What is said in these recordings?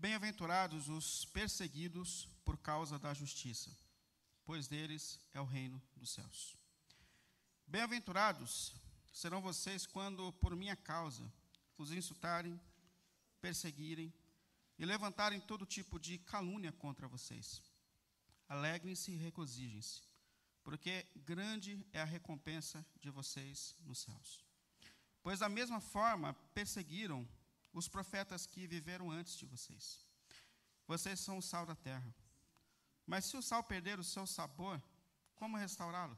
Bem-aventurados os perseguidos por causa da justiça, pois deles é o reino dos céus. Bem-aventurados serão vocês quando, por minha causa, os insultarem, perseguirem e levantarem todo tipo de calúnia contra vocês. Alegrem-se e regozijem-se, porque grande é a recompensa de vocês nos céus. Pois da mesma forma perseguiram os profetas que viveram antes de vocês. Vocês são o sal da terra. Mas se o sal perder o seu sabor, como restaurá-lo?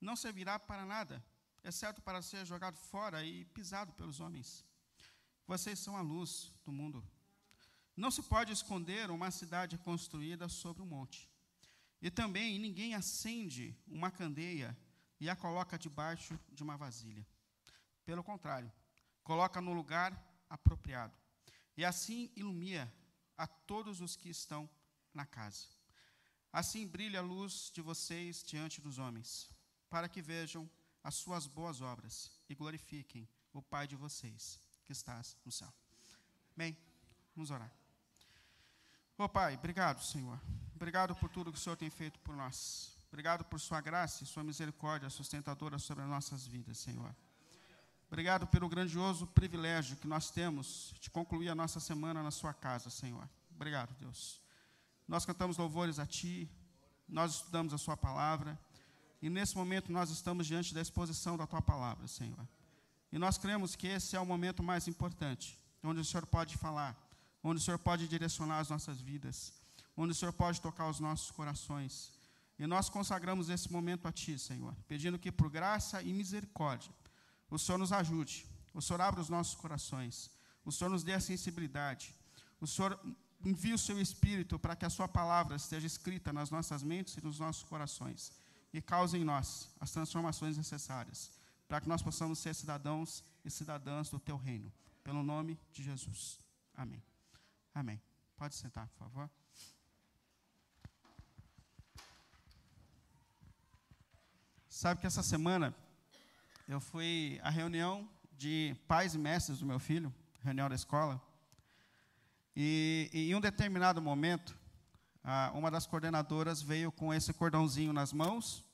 Não servirá para nada, exceto para ser jogado fora e pisado pelos homens. Vocês são a luz do mundo. Não se pode esconder uma cidade construída sobre um monte. E também ninguém acende uma candeia e a coloca debaixo de uma vasilha. Pelo contrário, coloca no lugar apropriado. E assim ilumina a todos os que estão na casa. Assim brilha a luz de vocês diante dos homens, para que vejam as suas boas obras e glorifiquem o Pai de vocês, que estás no céu. Bem, vamos orar. Ô oh, Pai, obrigado, Senhor. Obrigado por tudo que o Senhor tem feito por nós. Obrigado por Sua graça e Sua misericórdia sustentadora sobre as nossas vidas, Senhor. Obrigado pelo grandioso privilégio que nós temos de concluir a nossa semana na Sua casa, Senhor. Obrigado, Deus. Nós cantamos louvores a Ti, nós estudamos a Sua palavra, e nesse momento nós estamos diante da exposição da Tua palavra, Senhor. E nós cremos que esse é o momento mais importante, onde o Senhor pode falar, onde o Senhor pode direcionar as nossas vidas, onde o Senhor pode tocar os nossos corações. E nós consagramos esse momento a Ti, Senhor, pedindo que por graça e misericórdia o Senhor nos ajude, o Senhor abra os nossos corações, o Senhor nos dê a sensibilidade, o Senhor envie o seu Espírito para que a Sua palavra esteja escrita nas nossas mentes e nos nossos corações e cause em nós as transformações necessárias para que nós possamos ser cidadãos e cidadãs do Teu reino. Pelo nome de Jesus. Amém. Amém. Pode sentar, por favor. Sabe que essa semana eu fui à reunião de pais e mestres do meu filho, reunião da escola, e, e em um determinado momento, uma das coordenadoras veio com esse cordãozinho nas mãos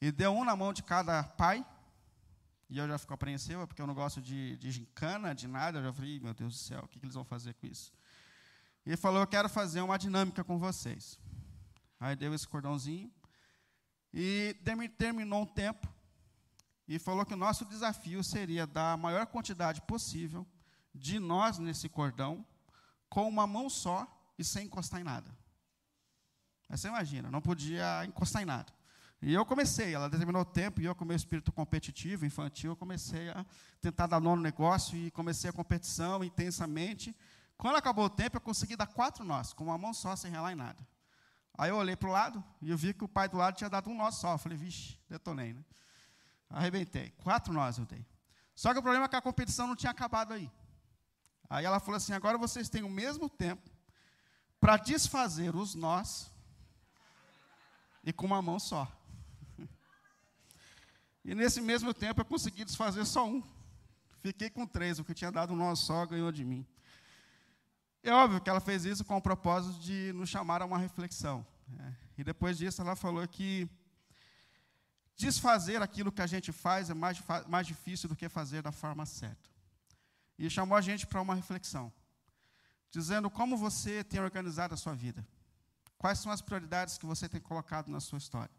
e deu um na mão de cada pai. E eu já fico apreensiva, porque eu não gosto de, de gincana, de nada. Eu já falei, meu Deus do céu, o que, que eles vão fazer com isso? E ele falou, eu quero fazer uma dinâmica com vocês. Aí deu esse cordãozinho. E terminou um tempo. E falou que o nosso desafio seria dar a maior quantidade possível de nós nesse cordão, com uma mão só e sem encostar em nada. Mas você imagina, não podia encostar em nada. E eu comecei, ela determinou o tempo, e eu, com meu espírito competitivo, infantil, eu comecei a tentar dar nó no negócio, e comecei a competição intensamente. Quando acabou o tempo, eu consegui dar quatro nós, com uma mão só, sem relar em nada. Aí eu olhei para o lado, e eu vi que o pai do lado tinha dado um nó só. Eu falei, vixe, detonei, né? Arrebentei. Quatro nós eu dei. Só que o problema é que a competição não tinha acabado aí. Aí ela falou assim: agora vocês têm o mesmo tempo para desfazer os nós e com uma mão só. E nesse mesmo tempo eu consegui desfazer só um. Fiquei com três, o que tinha dado um nó só ganhou de mim. É óbvio que ela fez isso com o propósito de nos chamar a uma reflexão. Né? E depois disso ela falou que desfazer aquilo que a gente faz é mais, mais difícil do que fazer da forma certa. E chamou a gente para uma reflexão, dizendo como você tem organizado a sua vida. Quais são as prioridades que você tem colocado na sua história?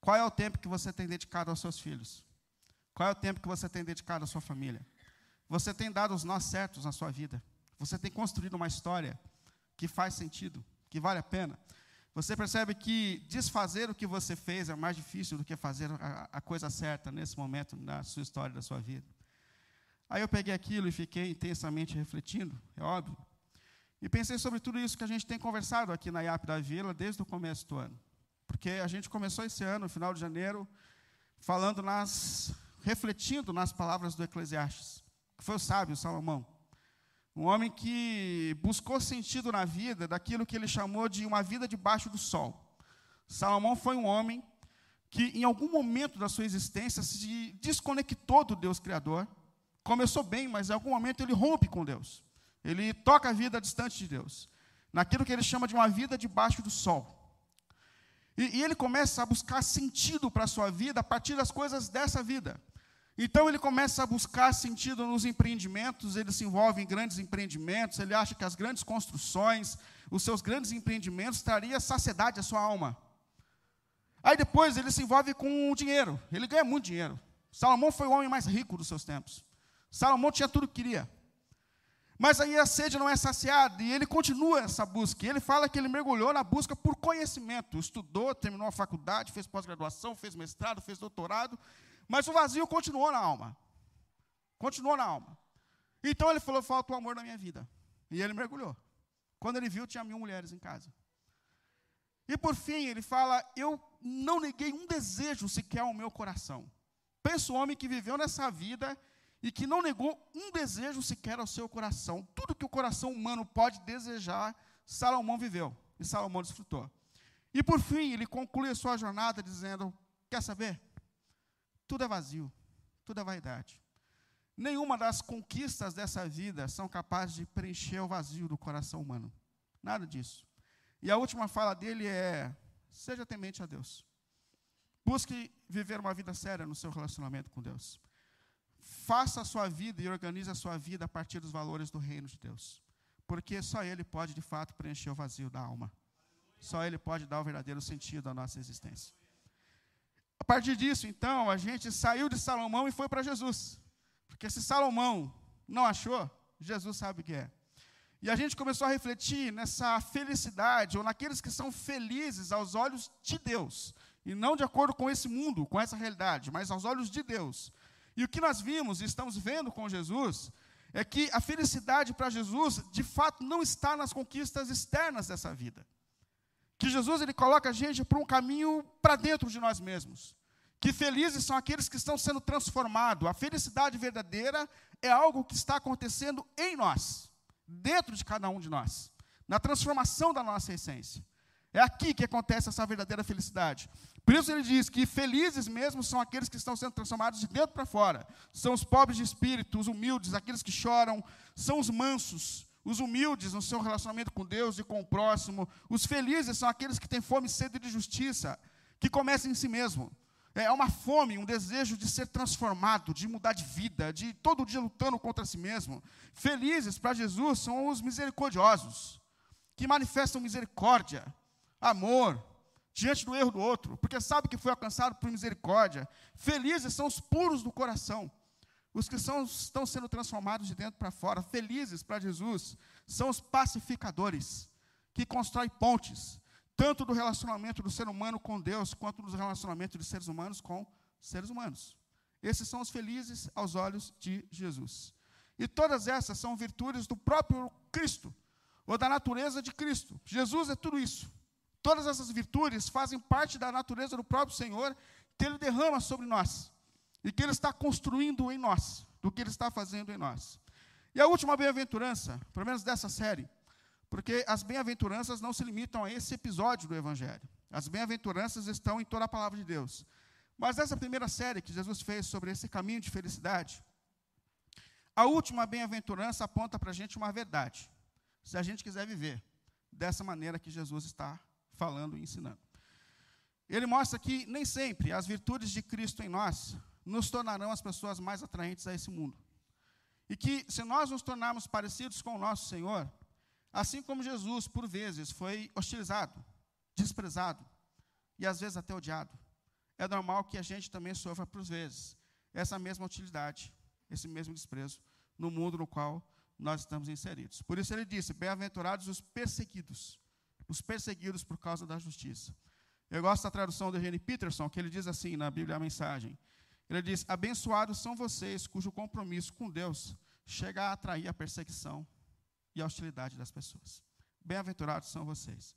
Qual é o tempo que você tem dedicado aos seus filhos? Qual é o tempo que você tem dedicado à sua família? Você tem dado os nós certos na sua vida? Você tem construído uma história que faz sentido, que vale a pena? Você percebe que desfazer o que você fez é mais difícil do que fazer a, a coisa certa nesse momento da sua história, da sua vida. Aí eu peguei aquilo e fiquei intensamente refletindo, é óbvio. E pensei sobre tudo isso que a gente tem conversado aqui na IAP da Vila desde o começo do ano. Porque a gente começou esse ano, no final de janeiro, falando nas. refletindo nas palavras do Eclesiastes, que foi o sábio Salomão. Um homem que buscou sentido na vida daquilo que ele chamou de uma vida debaixo do sol. Salomão foi um homem que, em algum momento da sua existência, se desconectou do Deus Criador. Começou bem, mas em algum momento ele rompe com Deus. Ele toca a vida distante de Deus, naquilo que ele chama de uma vida debaixo do sol. E, e ele começa a buscar sentido para a sua vida a partir das coisas dessa vida. Então ele começa a buscar sentido nos empreendimentos, ele se envolve em grandes empreendimentos, ele acha que as grandes construções, os seus grandes empreendimentos trariam saciedade à sua alma. Aí depois ele se envolve com o dinheiro, ele ganha muito dinheiro. Salomão foi o homem mais rico dos seus tempos. Salomão tinha tudo que queria. Mas aí a sede não é saciada e ele continua essa busca. E ele fala que ele mergulhou na busca por conhecimento, estudou, terminou a faculdade, fez pós-graduação, fez mestrado, fez doutorado, mas o vazio continuou na alma. Continuou na alma. Então ele falou: falta o amor na minha vida. E ele mergulhou. Quando ele viu, tinha mil mulheres em casa. E por fim, ele fala: Eu não neguei um desejo sequer ao meu coração. Pensa o homem que viveu nessa vida e que não negou um desejo sequer ao seu coração. Tudo que o coração humano pode desejar, Salomão viveu e Salomão desfrutou. E por fim, ele conclui a sua jornada dizendo: Quer saber? Tudo é vazio, tudo é vaidade. Nenhuma das conquistas dessa vida são capazes de preencher o vazio do coração humano. Nada disso. E a última fala dele é: seja temente a Deus. Busque viver uma vida séria no seu relacionamento com Deus. Faça a sua vida e organize a sua vida a partir dos valores do reino de Deus. Porque só Ele pode, de fato, preencher o vazio da alma. Só Ele pode dar o verdadeiro sentido à nossa existência. Partir disso, então, a gente saiu de Salomão e foi para Jesus. Porque se Salomão não achou, Jesus sabe o que é. E a gente começou a refletir nessa felicidade, ou naqueles que são felizes aos olhos de Deus, e não de acordo com esse mundo, com essa realidade, mas aos olhos de Deus. E o que nós vimos e estamos vendo com Jesus é que a felicidade para Jesus, de fato, não está nas conquistas externas dessa vida. Que Jesus ele coloca a gente para um caminho para dentro de nós mesmos. Que felizes são aqueles que estão sendo transformados. A felicidade verdadeira é algo que está acontecendo em nós, dentro de cada um de nós, na transformação da nossa essência. É aqui que acontece essa verdadeira felicidade. Por isso ele diz que felizes mesmo são aqueles que estão sendo transformados de dentro para fora. São os pobres de espírito, os humildes, aqueles que choram, são os mansos, os humildes no seu relacionamento com Deus e com o próximo. Os felizes são aqueles que têm fome e sede de justiça, que começam em si mesmo. É uma fome, um desejo de ser transformado, de mudar de vida, de todo dia lutando contra si mesmo. Felizes para Jesus são os misericordiosos, que manifestam misericórdia, amor, diante do erro do outro, porque sabe que foi alcançado por misericórdia. Felizes são os puros do coração, os que são, estão sendo transformados de dentro para fora, felizes para Jesus, são os pacificadores, que constroem pontes, tanto do relacionamento do ser humano com Deus, quanto dos relacionamentos dos seres humanos com seres humanos. Esses são os felizes aos olhos de Jesus. E todas essas são virtudes do próprio Cristo, ou da natureza de Cristo. Jesus é tudo isso. Todas essas virtudes fazem parte da natureza do próprio Senhor, que Ele derrama sobre nós e que Ele está construindo em nós, do que Ele está fazendo em nós. E a última bem-aventurança, pelo menos dessa série, porque as bem-aventuranças não se limitam a esse episódio do Evangelho. As bem-aventuranças estão em toda a palavra de Deus. Mas nessa primeira série que Jesus fez sobre esse caminho de felicidade, a última bem-aventurança aponta para a gente uma verdade, se a gente quiser viver dessa maneira que Jesus está falando e ensinando. Ele mostra que nem sempre as virtudes de Cristo em nós nos tornarão as pessoas mais atraentes a esse mundo. E que, se nós nos tornarmos parecidos com o nosso Senhor, assim como Jesus, por vezes, foi hostilizado, desprezado e às vezes até odiado, é normal que a gente também sofra, por vezes, essa mesma utilidade, esse mesmo desprezo no mundo no qual nós estamos inseridos. Por isso ele disse: Bem-aventurados os perseguidos, os perseguidos por causa da justiça. Eu gosto da tradução de Eugene Peterson, que ele diz assim na Bíblia a mensagem: ele diz: Abençoados são vocês cujo compromisso com Deus chega a atrair a perseguição e a hostilidade das pessoas. Bem-aventurados são vocês.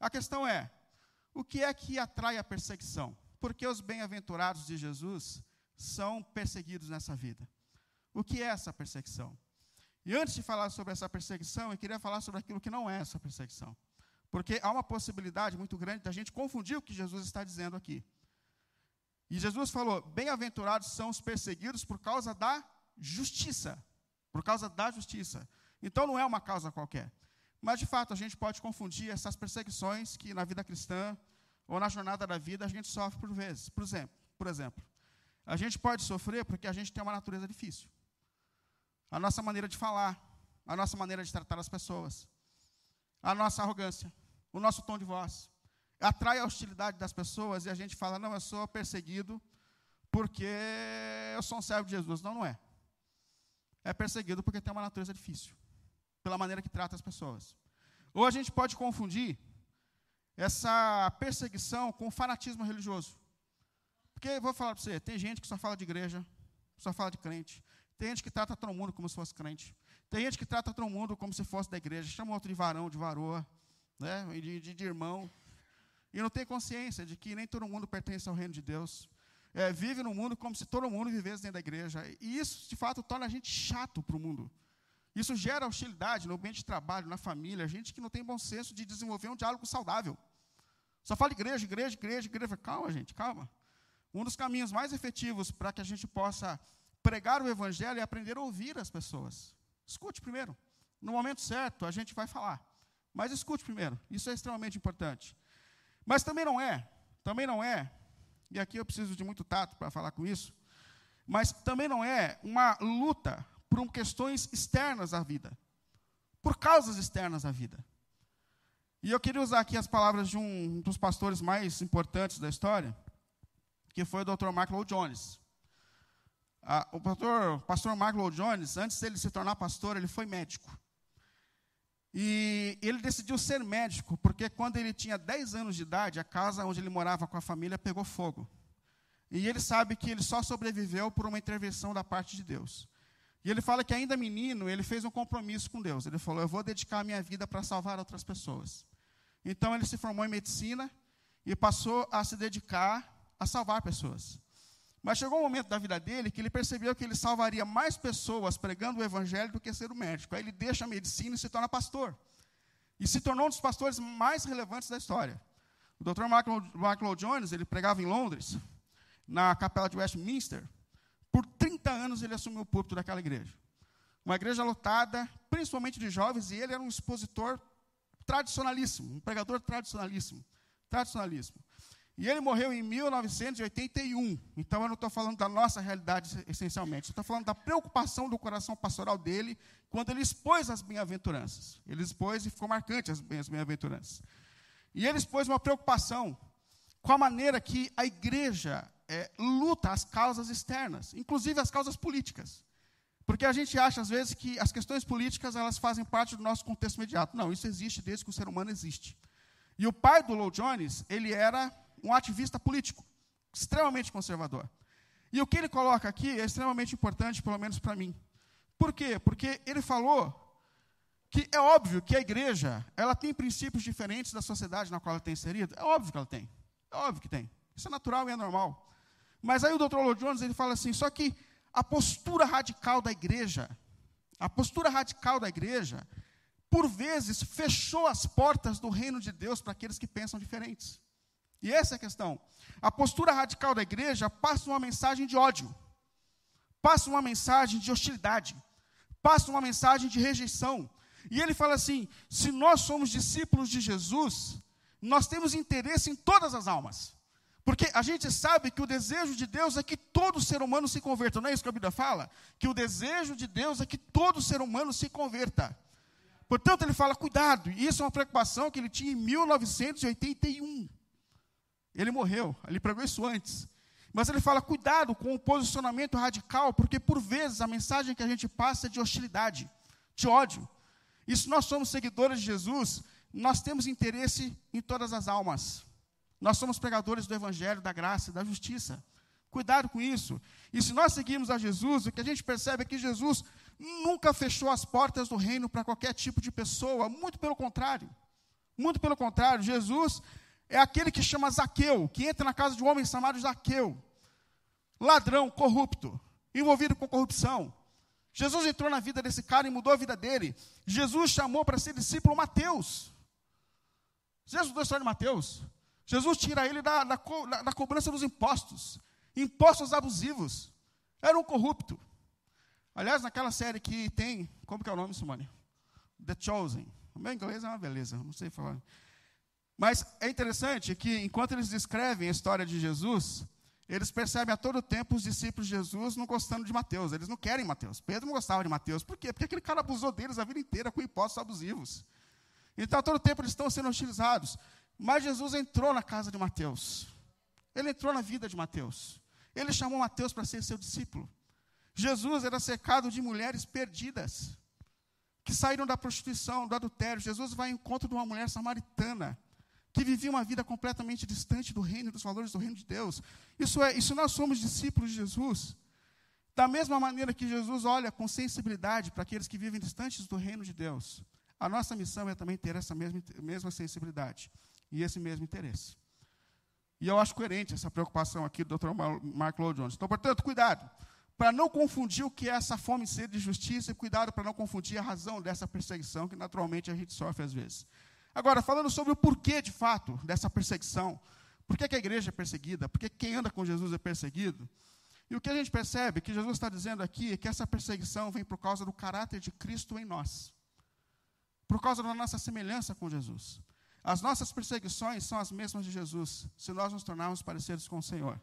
A questão é: o que é que atrai a perseguição? Porque os bem-aventurados de Jesus são perseguidos nessa vida. O que é essa perseguição? E antes de falar sobre essa perseguição, eu queria falar sobre aquilo que não é essa perseguição. Porque há uma possibilidade muito grande da gente confundir o que Jesus está dizendo aqui. E Jesus falou: Bem-aventurados são os perseguidos por causa da justiça. Por causa da justiça. Então não é uma causa qualquer. Mas, de fato, a gente pode confundir essas perseguições que na vida cristã ou na jornada da vida a gente sofre por vezes. Por exemplo, por exemplo, a gente pode sofrer porque a gente tem uma natureza difícil. A nossa maneira de falar, a nossa maneira de tratar as pessoas, a nossa arrogância, o nosso tom de voz, atrai a hostilidade das pessoas e a gente fala: não, eu sou perseguido porque eu sou um servo de Jesus. Não, não é. É perseguido porque tem uma natureza difícil, pela maneira que trata as pessoas. Ou a gente pode confundir essa perseguição com fanatismo religioso. Porque, vou falar para você, tem gente que só fala de igreja, só fala de crente. Tem gente que trata todo mundo como se fosse crente. Tem gente que trata todo mundo como se fosse da igreja. Chama outro de varão, de varoa, né, de, de, de irmão. E não tem consciência de que nem todo mundo pertence ao reino de Deus. É, vive no mundo como se todo mundo vivesse dentro da igreja. E isso, de fato, torna a gente chato para o mundo. Isso gera hostilidade no ambiente de trabalho, na família. Gente que não tem bom senso de desenvolver um diálogo saudável. Só fala igreja, igreja, igreja, igreja. Calma, gente, calma. Um dos caminhos mais efetivos para que a gente possa pregar o evangelho é aprender a ouvir as pessoas. Escute primeiro. No momento certo, a gente vai falar. Mas escute primeiro. Isso é extremamente importante. Mas também não é, também não é, e aqui eu preciso de muito tato para falar com isso, mas também não é uma luta por questões externas à vida, por causas externas à vida. E eu queria usar aqui as palavras de um dos pastores mais importantes da história, que foi o Dr. Lloyd Jones. Ah, o pastor, pastor Lloyd Jones, antes dele se tornar pastor, ele foi médico. E ele decidiu ser médico, porque quando ele tinha 10 anos de idade, a casa onde ele morava com a família pegou fogo. E ele sabe que ele só sobreviveu por uma intervenção da parte de Deus. E ele fala que ainda menino, ele fez um compromisso com Deus. Ele falou: "Eu vou dedicar a minha vida para salvar outras pessoas". Então ele se formou em medicina e passou a se dedicar a salvar pessoas. Mas chegou um momento da vida dele que ele percebeu que ele salvaria mais pessoas pregando o evangelho do que ser o médico. Aí ele deixa a medicina e se torna pastor. E se tornou um dos pastores mais relevantes da história. O Dr. Michael Jones, ele pregava em Londres, na capela de Westminster. Por 30 anos ele assumiu o púlpito daquela igreja. Uma igreja lotada, principalmente de jovens, e ele era um expositor tradicionalíssimo, um pregador tradicionalíssimo. Tradicionalíssimo. E ele morreu em 1981. Então eu não estou falando da nossa realidade essencialmente. Estou falando da preocupação do coração pastoral dele quando ele expôs as bem-aventuranças. Ele expôs e ficou marcante as bem-aventuranças. E ele expôs uma preocupação com a maneira que a igreja é, luta as causas externas, inclusive as causas políticas. Porque a gente acha, às vezes, que as questões políticas elas fazem parte do nosso contexto imediato. Não, isso existe desde que o ser humano existe. E o pai do Lowell Jones, ele era um ativista político, extremamente conservador. E o que ele coloca aqui é extremamente importante, pelo menos para mim. Por quê? Porque ele falou que é óbvio que a igreja ela tem princípios diferentes da sociedade na qual ela tem inserido. É óbvio que ela tem. É óbvio que tem. Isso é natural e é normal. Mas aí o Dr. Lloyd Jones ele fala assim, só que a postura radical da igreja, a postura radical da igreja, por vezes fechou as portas do reino de Deus para aqueles que pensam diferentes. E essa é a questão. A postura radical da igreja passa uma mensagem de ódio, passa uma mensagem de hostilidade, passa uma mensagem de rejeição. E ele fala assim: se nós somos discípulos de Jesus, nós temos interesse em todas as almas. Porque a gente sabe que o desejo de Deus é que todo ser humano se converta. Não é isso que a Bíblia fala? Que o desejo de Deus é que todo ser humano se converta. Portanto, ele fala, cuidado. E isso é uma preocupação que ele tinha em 1981. Ele morreu, ele pregou isso antes. Mas ele fala: cuidado com o posicionamento radical, porque por vezes a mensagem que a gente passa é de hostilidade, de ódio. E se nós somos seguidores de Jesus, nós temos interesse em todas as almas. Nós somos pregadores do Evangelho, da graça e da justiça. Cuidado com isso. E se nós seguirmos a Jesus, o que a gente percebe é que Jesus nunca fechou as portas do reino para qualquer tipo de pessoa, muito pelo contrário. Muito pelo contrário, Jesus é aquele que chama Zaqueu, que entra na casa de um homem chamado Zaqueu, ladrão, corrupto, envolvido com corrupção. Jesus entrou na vida desse cara e mudou a vida dele. Jesus chamou para ser discípulo Mateus. Jesus estudou a história de Mateus. Jesus tira ele da, da, da, cobrança dos impostos, impostos abusivos. Era um corrupto. Aliás, naquela série que tem, como que é o nome, Simone? The Chosen. O meu inglês é uma beleza, não sei falar. Mas é interessante que, enquanto eles descrevem a história de Jesus, eles percebem a todo tempo os discípulos de Jesus não gostando de Mateus. Eles não querem Mateus. Pedro não gostava de Mateus. Por quê? Porque aquele cara abusou deles a vida inteira com impostos abusivos. Então, a todo tempo eles estão sendo hostilizados. Mas Jesus entrou na casa de Mateus. Ele entrou na vida de Mateus. Ele chamou Mateus para ser seu discípulo. Jesus era cercado de mulheres perdidas, que saíram da prostituição, do adultério. Jesus vai ao encontro de uma mulher samaritana, que vivia uma vida completamente distante do reino, dos valores do reino de Deus. Isso é, isso nós somos discípulos de Jesus. Da mesma maneira que Jesus olha com sensibilidade para aqueles que vivem distantes do reino de Deus, a nossa missão é também ter essa mesma, mesma sensibilidade e esse mesmo interesse. E eu acho coerente essa preocupação aqui do Dr. Mark Lloyd Jones. Então, portanto, cuidado para não confundir o que é essa fome e sede de justiça, e cuidado para não confundir a razão dessa perseguição que naturalmente a gente sofre às vezes. Agora, falando sobre o porquê de fato dessa perseguição, por que, que a igreja é perseguida, por que quem anda com Jesus é perseguido, e o que a gente percebe que Jesus está dizendo aqui é que essa perseguição vem por causa do caráter de Cristo em nós, por causa da nossa semelhança com Jesus. As nossas perseguições são as mesmas de Jesus, se nós nos tornarmos parecidos com o Senhor.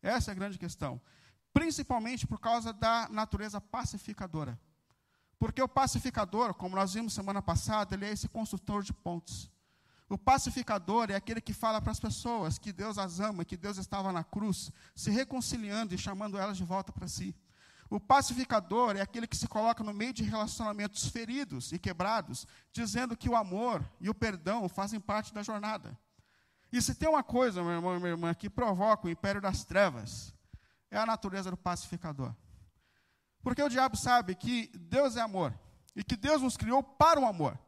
Essa é a grande questão principalmente por causa da natureza pacificadora. Porque o pacificador, como nós vimos semana passada, ele é esse construtor de pontes. O pacificador é aquele que fala para as pessoas que Deus as ama, que Deus estava na cruz, se reconciliando e chamando elas de volta para si. O pacificador é aquele que se coloca no meio de relacionamentos feridos e quebrados, dizendo que o amor e o perdão fazem parte da jornada. E se tem uma coisa, meu irmão e minha irmã, que provoca o império das trevas, é a natureza do pacificador. Porque o diabo sabe que Deus é amor e que Deus nos criou para o amor.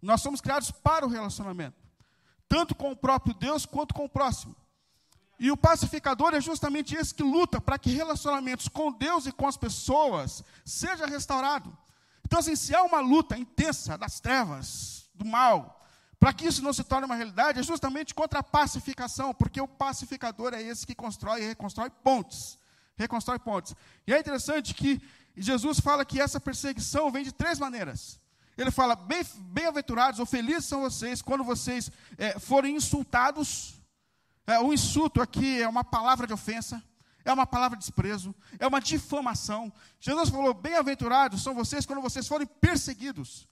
Nós somos criados para o relacionamento, tanto com o próprio Deus quanto com o próximo. E o pacificador é justamente esse que luta para que relacionamentos com Deus e com as pessoas seja restaurado. Então, assim, se há uma luta intensa das trevas, do mal, para que isso não se torne uma realidade, é justamente contra a pacificação, porque o pacificador é esse que constrói e reconstrói pontes reconstrói pontes. E é interessante que Jesus fala que essa perseguição vem de três maneiras. Ele fala: bem-aventurados bem ou felizes são vocês quando vocês é, forem insultados. É, o insulto aqui é uma palavra de ofensa, é uma palavra de desprezo, é uma difamação. Jesus falou: bem-aventurados são vocês quando vocês forem perseguidos.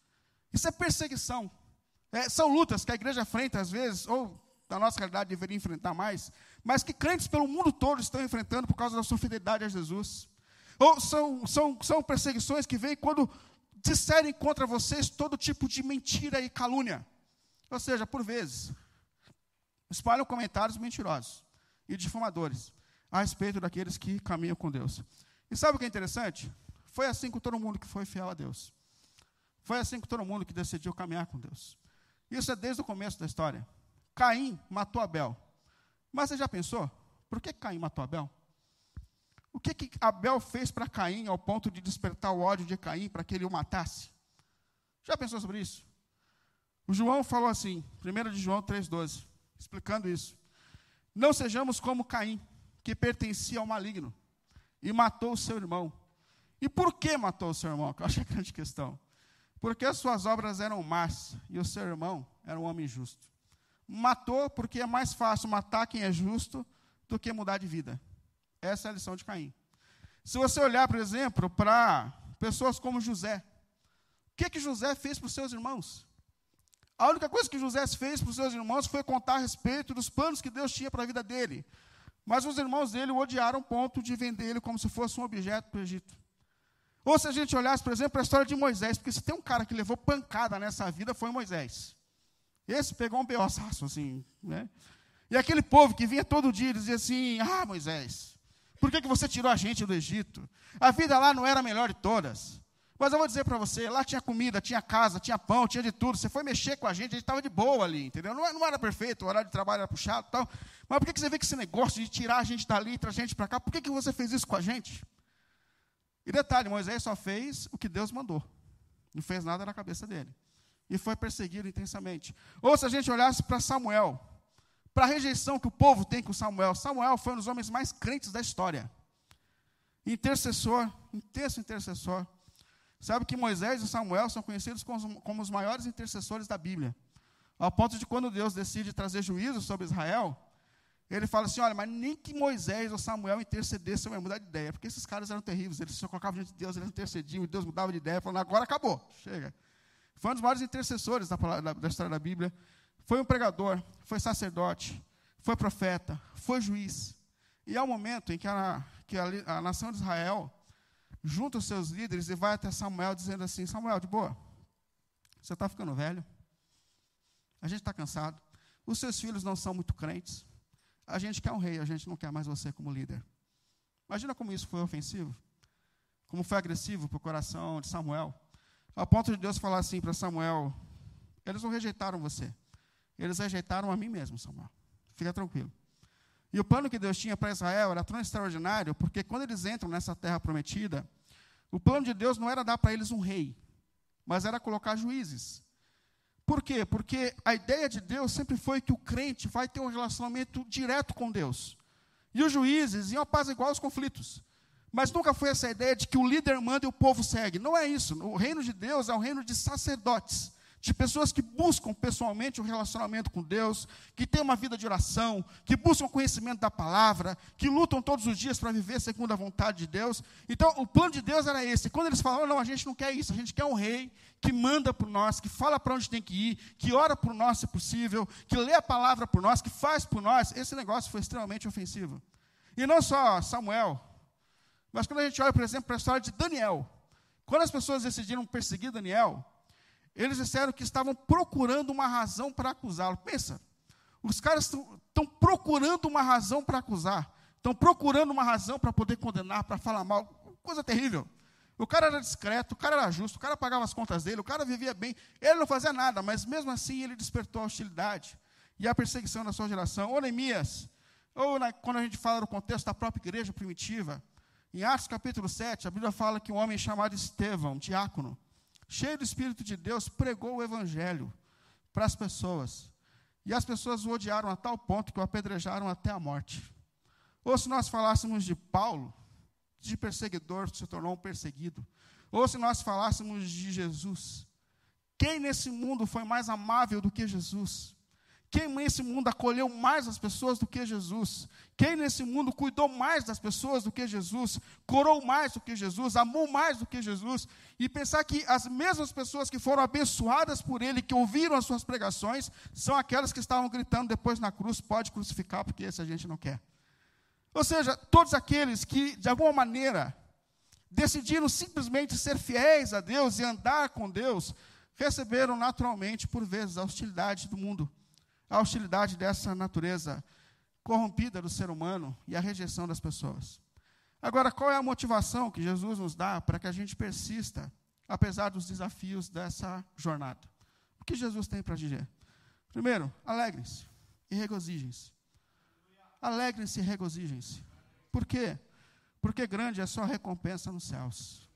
Isso é perseguição. É, são lutas que a igreja enfrenta às vezes, ou na nossa realidade deveria enfrentar mais, mas que crentes pelo mundo todo estão enfrentando por causa da sua fidelidade a Jesus. Ou são, são, são perseguições que vêm quando disserem contra vocês todo tipo de mentira e calúnia. Ou seja, por vezes, espalham comentários mentirosos e difamadores a respeito daqueles que caminham com Deus. E sabe o que é interessante? Foi assim com todo mundo que foi fiel a Deus. Foi assim com todo mundo que decidiu caminhar com Deus. Isso é desde o começo da história. Caim matou Abel. Mas você já pensou? Por que Caim matou Abel? O que, que Abel fez para Caim ao ponto de despertar o ódio de Caim para que ele o matasse? Já pensou sobre isso? O João falou assim, 1 de João 3,12, explicando isso. Não sejamos como Caim, que pertencia ao maligno, e matou o seu irmão. E por que matou o seu irmão? Que eu acho é a grande questão. Porque as suas obras eram más, e o seu irmão era um homem justo matou porque é mais fácil matar quem é justo do que mudar de vida. Essa é a lição de Caim. Se você olhar, por exemplo, para pessoas como José, o que, que José fez para os seus irmãos? A única coisa que José fez para os seus irmãos foi contar a respeito dos planos que Deus tinha para a vida dele. Mas os irmãos dele o odiaram ao ponto de vender ele como se fosse um objeto para o Egito. Ou se a gente olhasse, por exemplo, a história de Moisés, porque se tem um cara que levou pancada nessa vida, foi Moisés. Esse pegou um beossaço, assim, né? E aquele povo que vinha todo dia dizia assim: Ah, Moisés, por que, que você tirou a gente do Egito? A vida lá não era a melhor de todas. Mas eu vou dizer para você: lá tinha comida, tinha casa, tinha pão, tinha de tudo. Você foi mexer com a gente, a gente estava de boa ali, entendeu? Não, não, era perfeito, o horário de trabalho era puxado e tal. Mas por que, que você vê que esse negócio de tirar a gente dali e trazer a gente para cá, por que, que você fez isso com a gente? E detalhe: Moisés só fez o que Deus mandou, não fez nada na cabeça dele e foi perseguido intensamente. Ou se a gente olhasse para Samuel, para a rejeição que o povo tem com Samuel, Samuel foi um dos homens mais crentes da história. Intercessor, intenso intercessor. Sabe que Moisés e Samuel são conhecidos como, como os maiores intercessores da Bíblia. Ao ponto de quando Deus decide trazer juízo sobre Israel, ele fala assim: olha, mas nem que Moisés ou Samuel intercedessem, eu ia mudar de ideia, porque esses caras eram terríveis, eles só colocavam diante de Deus, eles intercediam, e Deus mudava de ideia, falando: agora acabou, chega. Foi um dos maiores intercessores da, da, da história da Bíblia. Foi um pregador, foi sacerdote, foi profeta, foi juiz. E há um momento em que a, que a, a nação de Israel junta os seus líderes e vai até Samuel dizendo assim: Samuel, de boa, você está ficando velho, a gente está cansado, os seus filhos não são muito crentes, a gente quer um rei, a gente não quer mais você como líder. Imagina como isso foi ofensivo, como foi agressivo para o coração de Samuel, a ponto de Deus falar assim para Samuel: eles não rejeitaram você, eles rejeitaram a mim mesmo, Samuel. Fica tranquilo. E o plano que Deus tinha para Israel era tão extraordinário, porque quando eles entram nessa terra prometida, o plano de Deus não era dar para eles um rei, mas era colocar juízes. Por quê? Porque a ideia de Deus sempre foi que o crente vai ter um relacionamento direto com Deus. E os juízes iam apaziguar os conflitos. Mas nunca foi essa ideia de que o líder manda e o povo segue. Não é isso. O reino de Deus é um reino de sacerdotes de pessoas que buscam pessoalmente um relacionamento com Deus, que têm uma vida de oração, que buscam conhecimento da palavra, que lutam todos os dias para viver segundo a vontade de Deus. Então, o plano de Deus era esse. Quando eles falaram, não, a gente não quer isso, a gente quer um rei que manda por nós, que fala para onde tem que ir, que ora por nós se possível, que lê a palavra por nós, que faz por nós. Esse negócio foi extremamente ofensivo. E não só Samuel, mas quando a gente olha, por exemplo, para a história de Daniel. Quando as pessoas decidiram perseguir Daniel, eles disseram que estavam procurando uma razão para acusá-lo. Pensa, os caras estão procurando uma razão para acusar, estão procurando uma razão para poder condenar, para falar mal. Coisa terrível. O cara era discreto, o cara era justo, o cara pagava as contas dele, o cara vivia bem, ele não fazia nada, mas mesmo assim ele despertou a hostilidade e a perseguição da sua geração. Ou Neemias, ou na, quando a gente fala do contexto da própria igreja primitiva, em Atos capítulo 7, a Bíblia fala que um homem chamado Estevão, diácono, cheio do Espírito de Deus, pregou o Evangelho para as pessoas. E as pessoas o odiaram a tal ponto que o apedrejaram até a morte. Ou se nós falássemos de Paulo, de perseguidor se tornou um perseguido. Ou se nós falássemos de Jesus, quem nesse mundo foi mais amável do que Jesus? Quem nesse mundo acolheu mais as pessoas do que Jesus? Quem nesse mundo cuidou mais das pessoas do que Jesus? Corou mais do que Jesus? Amou mais do que Jesus? E pensar que as mesmas pessoas que foram abençoadas por Ele, que ouviram as suas pregações, são aquelas que estavam gritando depois na cruz: pode crucificar, porque esse a gente não quer. Ou seja, todos aqueles que, de alguma maneira, decidiram simplesmente ser fiéis a Deus e andar com Deus, receberam naturalmente, por vezes, a hostilidade do mundo a hostilidade dessa natureza corrompida do ser humano e a rejeição das pessoas. Agora, qual é a motivação que Jesus nos dá para que a gente persista, apesar dos desafios dessa jornada? O que Jesus tem para dizer? Primeiro, alegrem-se e regozijem-se. Alegrem-se e regozijem-se. Por quê? Porque grande é a sua recompensa nos céus.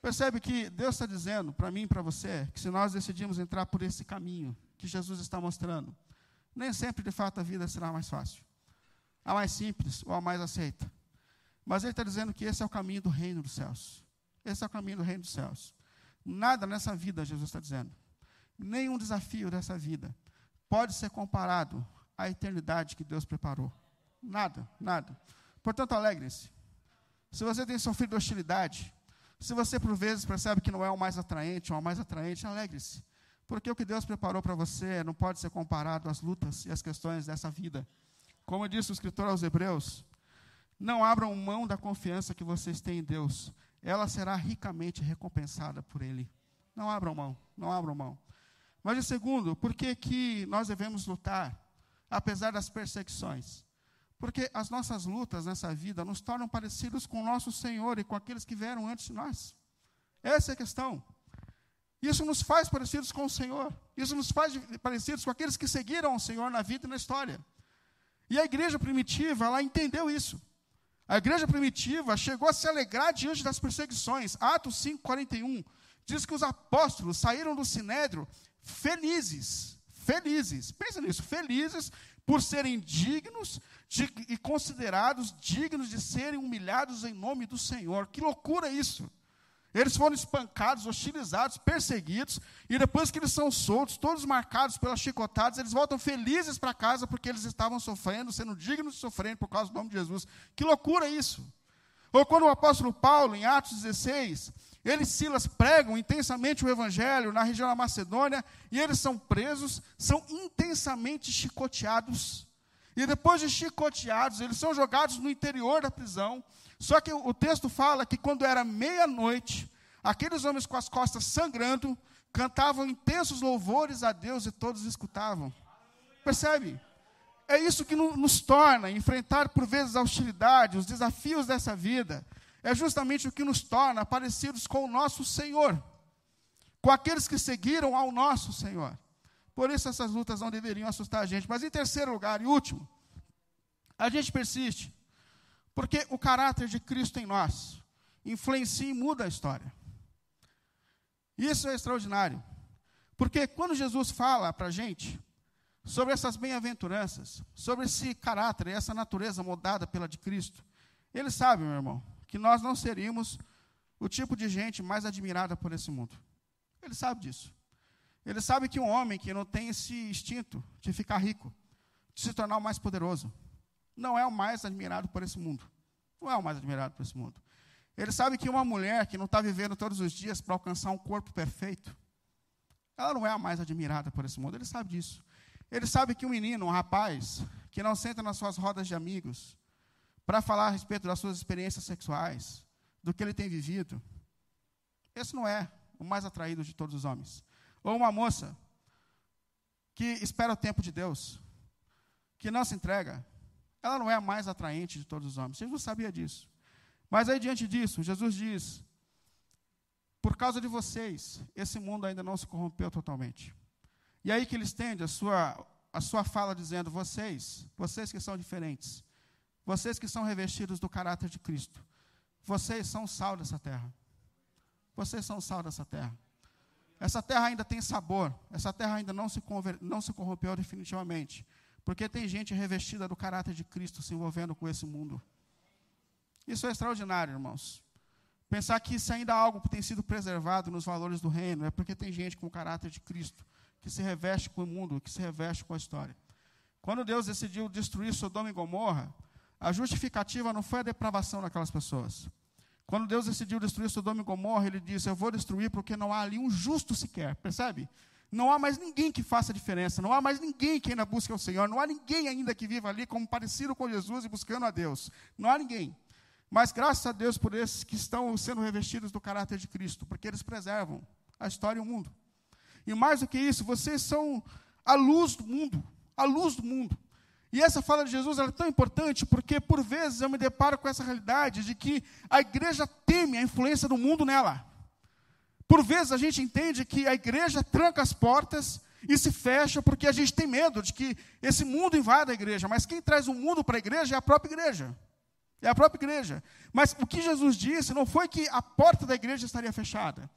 Percebe que Deus está dizendo para mim e para você que se nós decidimos entrar por esse caminho, que Jesus está mostrando. Nem sempre, de fato, a vida será mais fácil, a mais simples ou a mais aceita. Mas ele está dizendo que esse é o caminho do reino dos céus. Esse é o caminho do reino dos céus. Nada nessa vida, Jesus está dizendo, nenhum desafio dessa vida pode ser comparado à eternidade que Deus preparou. Nada, nada. Portanto, alegre-se. Se você tem sofrido hostilidade, se você por vezes percebe que não é o mais atraente ou mais atraente, alegre-se. Porque o que Deus preparou para você não pode ser comparado às lutas e às questões dessa vida. Como disse o escritor aos Hebreus, não abram mão da confiança que vocês têm em Deus. Ela será ricamente recompensada por Ele. Não abram mão, não abram mão. Mas, em segundo, por que, que nós devemos lutar, apesar das perseguições? Porque as nossas lutas nessa vida nos tornam parecidos com o nosso Senhor e com aqueles que vieram antes de nós. Essa é a questão. Isso nos faz parecidos com o Senhor. Isso nos faz parecidos com aqueles que seguiram o Senhor na vida e na história. E a igreja primitiva, ela entendeu isso. A igreja primitiva chegou a se alegrar diante das perseguições. Atos 5:41 diz que os apóstolos saíram do sinédrio felizes, felizes. Pensa nisso, felizes por serem dignos de, e considerados dignos de serem humilhados em nome do Senhor. Que loucura isso! Eles foram espancados, hostilizados, perseguidos, e depois que eles são soltos, todos marcados pelas chicotadas, eles voltam felizes para casa porque eles estavam sofrendo, sendo dignos de sofrer por causa do nome de Jesus. Que loucura isso! Ou quando o apóstolo Paulo, em Atos 16, ele e Silas pregam intensamente o evangelho na região da Macedônia, e eles são presos, são intensamente chicoteados. E depois de chicoteados, eles são jogados no interior da prisão, só que o texto fala que quando era meia-noite, aqueles homens com as costas sangrando cantavam intensos louvores a Deus e todos escutavam. Percebe? É isso que nos torna enfrentar por vezes a hostilidade, os desafios dessa vida. É justamente o que nos torna parecidos com o nosso Senhor, com aqueles que seguiram ao nosso Senhor. Por isso essas lutas não deveriam assustar a gente. Mas em terceiro lugar e último, a gente persiste porque o caráter de Cristo em nós influencia e muda a história. Isso é extraordinário. Porque quando Jesus fala para a gente sobre essas bem-aventuranças, sobre esse caráter essa natureza mudada pela de Cristo, ele sabe, meu irmão, que nós não seríamos o tipo de gente mais admirada por esse mundo. Ele sabe disso. Ele sabe que um homem que não tem esse instinto de ficar rico, de se tornar o mais poderoso, não é o mais admirado por esse mundo. Não é o mais admirado por esse mundo. Ele sabe que uma mulher que não está vivendo todos os dias para alcançar um corpo perfeito, ela não é a mais admirada por esse mundo. Ele sabe disso. Ele sabe que um menino, um rapaz, que não senta nas suas rodas de amigos para falar a respeito das suas experiências sexuais, do que ele tem vivido, esse não é o mais atraído de todos os homens. Ou uma moça que espera o tempo de Deus, que não se entrega, ela não é a mais atraente de todos os homens. Jesus sabia disso. Mas aí, diante disso, Jesus diz: por causa de vocês, esse mundo ainda não se corrompeu totalmente. E aí que ele estende a sua, a sua fala dizendo: vocês, vocês que são diferentes, vocês que são revestidos do caráter de Cristo, vocês são o sal dessa terra. Vocês são o sal dessa terra. Essa terra ainda tem sabor, essa terra ainda não se, não se corrompeu definitivamente. Porque tem gente revestida do caráter de Cristo se envolvendo com esse mundo. Isso é extraordinário, irmãos. Pensar que isso ainda algo tem sido preservado nos valores do reino é porque tem gente com o caráter de Cristo, que se reveste com o mundo, que se reveste com a história. Quando Deus decidiu destruir Sodoma e Gomorra, a justificativa não foi a depravação daquelas pessoas. Quando Deus decidiu destruir Sodoma e Gomorra, ele disse: Eu vou destruir porque não há ali um justo sequer. Percebe? Não há mais ninguém que faça diferença, não há mais ninguém que ainda busque o Senhor, não há ninguém ainda que viva ali como parecido com Jesus e buscando a Deus. Não há ninguém. Mas graças a Deus por esses que estão sendo revestidos do caráter de Cristo, porque eles preservam a história e o mundo. E mais do que isso, vocês são a luz do mundo, a luz do mundo. E essa fala de Jesus é tão importante porque, por vezes, eu me deparo com essa realidade de que a igreja teme a influência do mundo nela. Por vezes a gente entende que a igreja tranca as portas e se fecha porque a gente tem medo de que esse mundo invada a igreja. Mas quem traz o mundo para a igreja é a própria igreja. É a própria igreja. Mas o que Jesus disse não foi que a porta da igreja estaria fechada.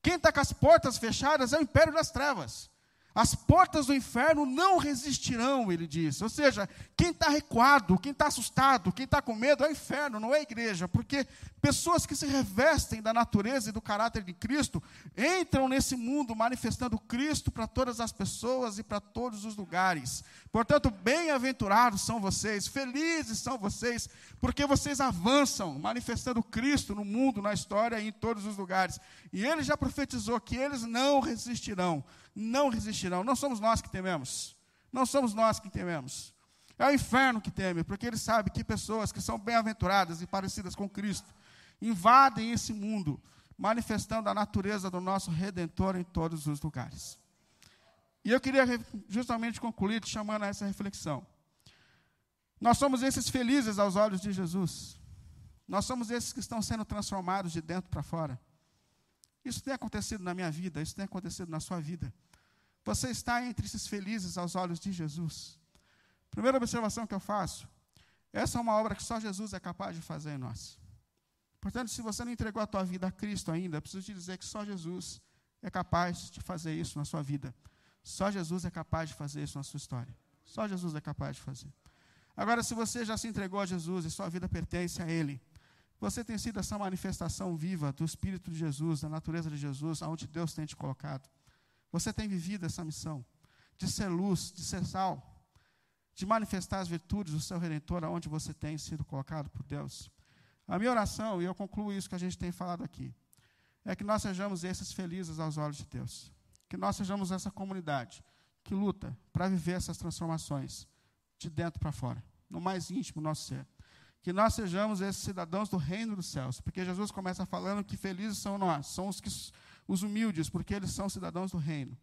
Quem está com as portas fechadas é o império das trevas. As portas do inferno não resistirão, ele diz. Ou seja, quem está recuado, quem está assustado, quem está com medo é o inferno, não é a igreja. Porque pessoas que se revestem da natureza e do caráter de Cristo entram nesse mundo manifestando Cristo para todas as pessoas e para todos os lugares. Portanto, bem-aventurados são vocês, felizes são vocês, porque vocês avançam manifestando Cristo no mundo, na história e em todos os lugares. E ele já profetizou que eles não resistirão não resistirão. Não somos nós que tememos. Não somos nós que tememos. É o inferno que teme, porque ele sabe que pessoas que são bem-aventuradas e parecidas com Cristo invadem esse mundo, manifestando a natureza do nosso Redentor em todos os lugares. E eu queria justamente concluir te chamando a essa reflexão. Nós somos esses felizes aos olhos de Jesus. Nós somos esses que estão sendo transformados de dentro para fora. Isso tem acontecido na minha vida, isso tem acontecido na sua vida. Você está entre esses felizes aos olhos de Jesus. Primeira observação que eu faço: essa é uma obra que só Jesus é capaz de fazer em nós. Portanto, se você não entregou a tua vida a Cristo ainda, preciso te dizer que só Jesus é capaz de fazer isso na sua vida. Só Jesus é capaz de fazer isso na sua história. Só Jesus é capaz de fazer. Agora, se você já se entregou a Jesus e sua vida pertence a Ele, Você tem sido essa manifestação viva do Espírito de Jesus, da natureza de Jesus, aonde Deus tem te colocado. Você tem vivido essa missão de ser luz, de ser sal, de manifestar as virtudes do seu Redentor aonde você tem sido colocado por Deus. A minha oração, e eu concluo isso que a gente tem falado aqui, é que nós sejamos esses felizes aos olhos de Deus. Que nós sejamos essa comunidade que luta para viver essas transformações de dentro para fora, no mais íntimo nosso ser. Que nós sejamos esses cidadãos do reino dos céus, porque Jesus começa falando que felizes são nós, são os, que, os humildes, porque eles são cidadãos do reino.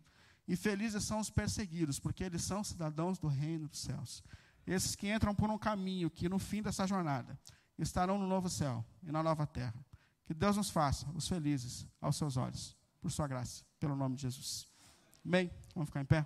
E felizes são os perseguidos, porque eles são cidadãos do reino dos céus. Esses que entram por um caminho que, no fim dessa jornada, estarão no novo céu e na nova terra. Que Deus nos faça os felizes aos seus olhos, por sua graça, pelo nome de Jesus. Amém? Vamos ficar em pé?